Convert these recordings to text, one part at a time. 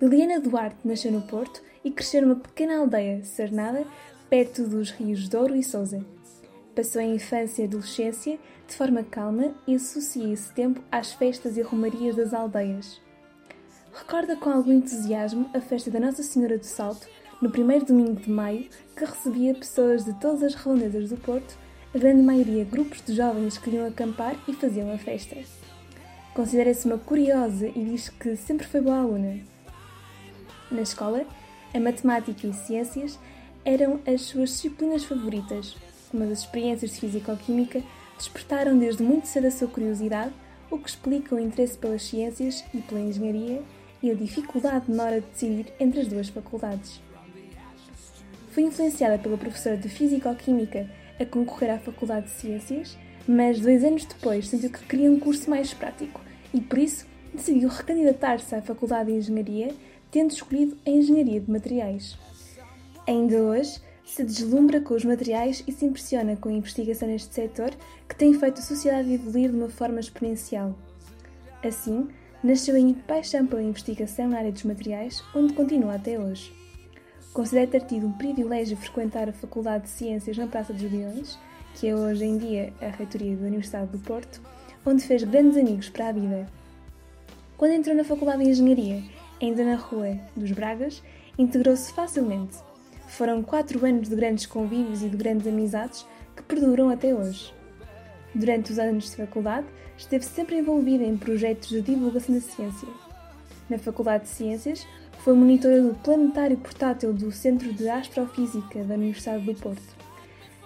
Liliana Duarte nasceu no Porto e cresceu numa pequena aldeia, Sarnada, perto dos rios Douro e Sousa. Passou a infância e adolescência de forma calma e associa esse tempo às festas e romarias das aldeias. Recorda com algum entusiasmo a festa da Nossa Senhora do Salto, no primeiro domingo de maio, que recebia pessoas de todas as redondezas do Porto, a grande maioria grupos de jovens que iam acampar e faziam a festa. Considera-se uma curiosa e diz que sempre foi boa aluna. Na escola, a matemática e ciências eram as suas disciplinas favoritas, mas as experiências de físico-química despertaram desde muito cedo a sua curiosidade, o que explica o interesse pelas ciências e pela engenharia e a dificuldade na hora de decidir entre as duas faculdades. Foi influenciada pela professora de Físico-Química a concorrer à Faculdade de Ciências, mas dois anos depois sentiu que queria um curso mais prático e, por isso, decidiu recandidatar-se à Faculdade de Engenharia tendo escolhido a engenharia de materiais. Ainda hoje, se deslumbra com os materiais e se impressiona com a investigação neste setor que tem feito a sociedade evoluir de uma forma exponencial. Assim, nasceu em paixão pela investigação na área dos materiais, onde continua até hoje. Considera ter tido um privilégio frequentar a Faculdade de Ciências na Praça dos Leões, que é hoje em dia a reitoria da Universidade do Porto, onde fez grandes amigos para a vida. Quando entrou na Faculdade de Engenharia, ainda na Rua dos Bragas, integrou-se facilmente. Foram quatro anos de grandes convívios e de grandes amizades que perduram até hoje. Durante os anos de faculdade, esteve sempre envolvida em projetos de divulgação da ciência. Na Faculdade de Ciências, foi monitora do planetário portátil do Centro de Astrofísica da Universidade do Porto.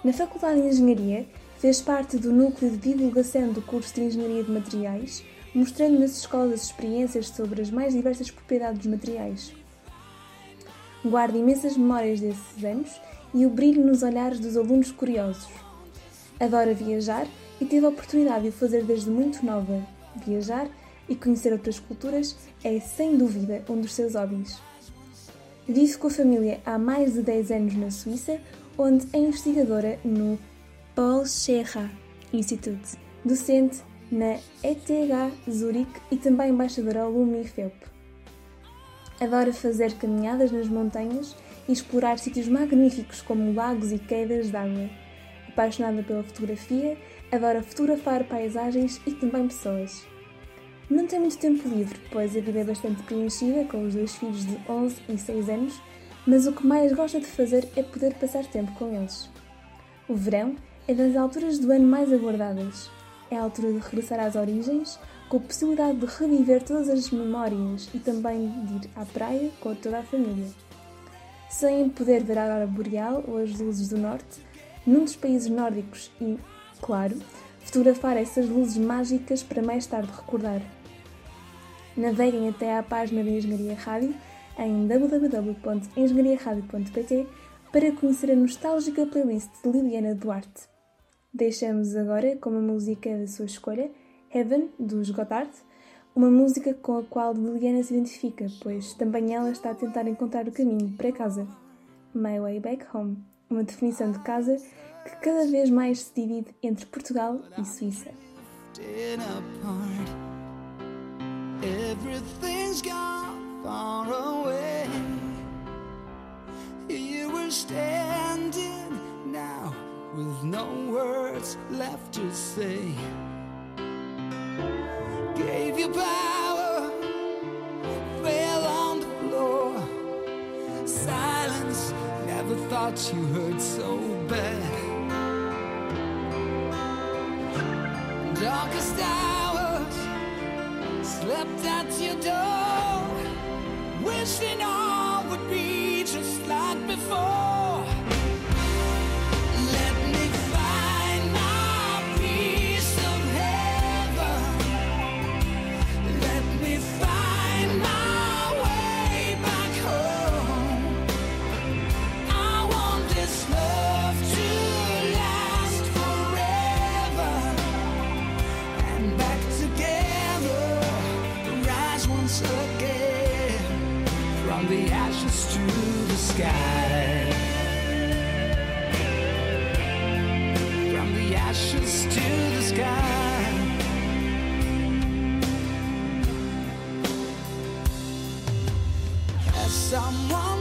Na Faculdade de Engenharia, fez parte do núcleo de divulgação do curso de Engenharia de Materiais mostrando nas escolas experiências sobre as mais diversas propriedades materiais. Guarda imensas memórias desses anos e o brilho nos olhares dos alunos curiosos. Adora viajar e teve a oportunidade de o fazer desde muito nova. Viajar e conhecer outras culturas é, sem dúvida, um dos seus hobbies. Vive com a família há mais de 10 anos na Suíça, onde é investigadora no Paul Scherrer Institute, docente na ETH Zurich e também embaixadora alumni FEUP. Adora fazer caminhadas nas montanhas e explorar sítios magníficos como lagos e quedas de água. Apaixonada pela fotografia, adora fotografar paisagens e também pessoas. Não tem muito tempo livre, pois a vida é bastante preenchida com os dois filhos de 11 e 6 anos, mas o que mais gosta de fazer é poder passar tempo com eles. O verão é das alturas do ano mais aguardadas. É a altura de regressar às origens, com a possibilidade de reviver todas as memórias e também de ir à praia com toda a família. Sem poder ver a aurora boreal ou as luzes do norte, num dos países nórdicos e, claro, fotografar essas luzes mágicas para mais tarde recordar. Naveguem até à página da Engenharia Rádio em www.engenhariaradio.pt para conhecer a nostálgica playlist de Liliana Duarte. Deixamos agora com uma música da sua escolha, Heaven, dos Gotthard, uma música com a qual Liliana se identifica, pois também ela está a tentar encontrar o caminho para casa. My Way Back Home, uma definição de casa que cada vez mais se divide entre Portugal e Suíça. Everything's gone far away. You were standing. With no words left to say. Gave you power, fell on the floor. Silence, never thought you hurt so bad. Darkest hours, slept at your door, wishing all would be just like before. From the ashes to the sky. From the ashes to the sky. Someone